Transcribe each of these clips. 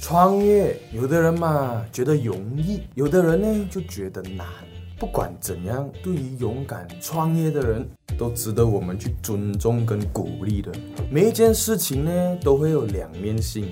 创业，有的人嘛觉得容易，有的人呢就觉得难。不管怎样，对于勇敢创业的人，都值得我们去尊重跟鼓励的。每一件事情呢，都会有两面性。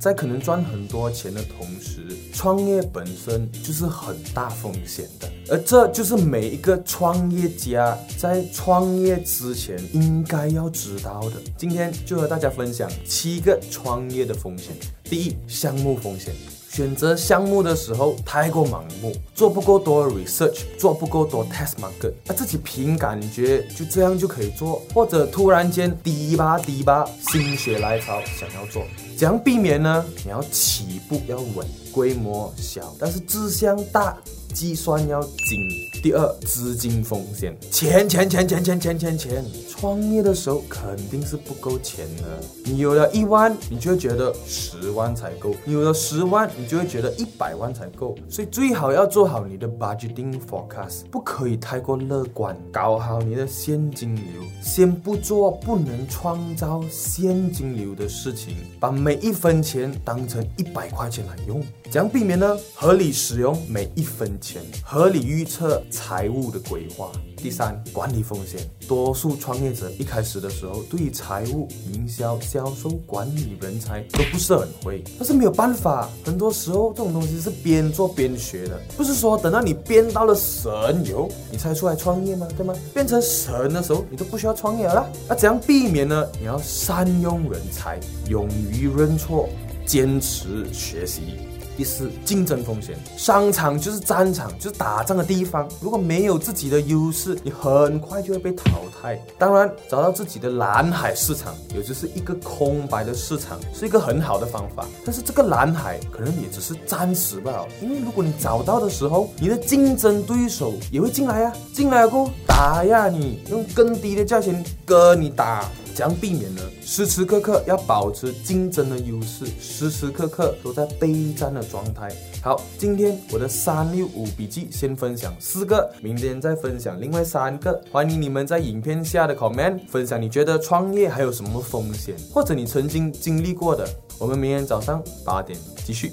在可能赚很多钱的同时，创业本身就是很大风险的，而这就是每一个创业家在创业之前应该要知道的。今天就和大家分享七个创业的风险。第一，项目风险。选择项目的时候太过盲目，做不够多 research，做不够多 test market，啊，自己凭感觉就这样就可以做，或者突然间低吧低吧，心血来潮想要做，怎样避免呢？你要起步要稳，规模小，但是志向大。计算要精。第二，资金风险，钱钱钱钱钱钱钱钱。创业的时候肯定是不够钱的。你有了一万，你就会觉得十万才够；你有了十万，你就会觉得一百万才够。所以最好要做好你的 budgeting forecast，不可以太过乐观。搞好你的现金流，先不做不能创造现金流的事情，把每一分钱当成一百块钱来用。怎样避免呢？合理使用每一分钱，合理预测财务的规划。第三，管理风险。多数创业者一开始的时候，对于财务、营销、销售、管理人才都不是很会。但是没有办法，很多时候这种东西是边做边学的，不是说等到你编到了神游，你才出来创业吗？对吗？变成神的时候，你都不需要创业了。那怎样避免呢？你要善用人才，勇于认错，坚持学习。第四，竞争风险。商场就是战场，就是打仗的地方。如果没有自己的优势，你很快就会被淘汰。当然，找到自己的蓝海市场，也就是一个空白的市场，是一个很好的方法。但是这个蓝海可能也只是暂时罢了。因为如果你找到的时候，你的竞争对手也会进来呀，进来过打压你，用更低的价钱跟你打。怎样避免呢？时时刻刻要保持竞争的优势，时时刻刻都在备战的状态。好，今天我的三六五笔记先分享四个，明天再分享另外三个。欢迎你们在影片下的 comment 分享，你觉得创业还有什么风险，或者你曾经经历过的。我们明天早上八点继续。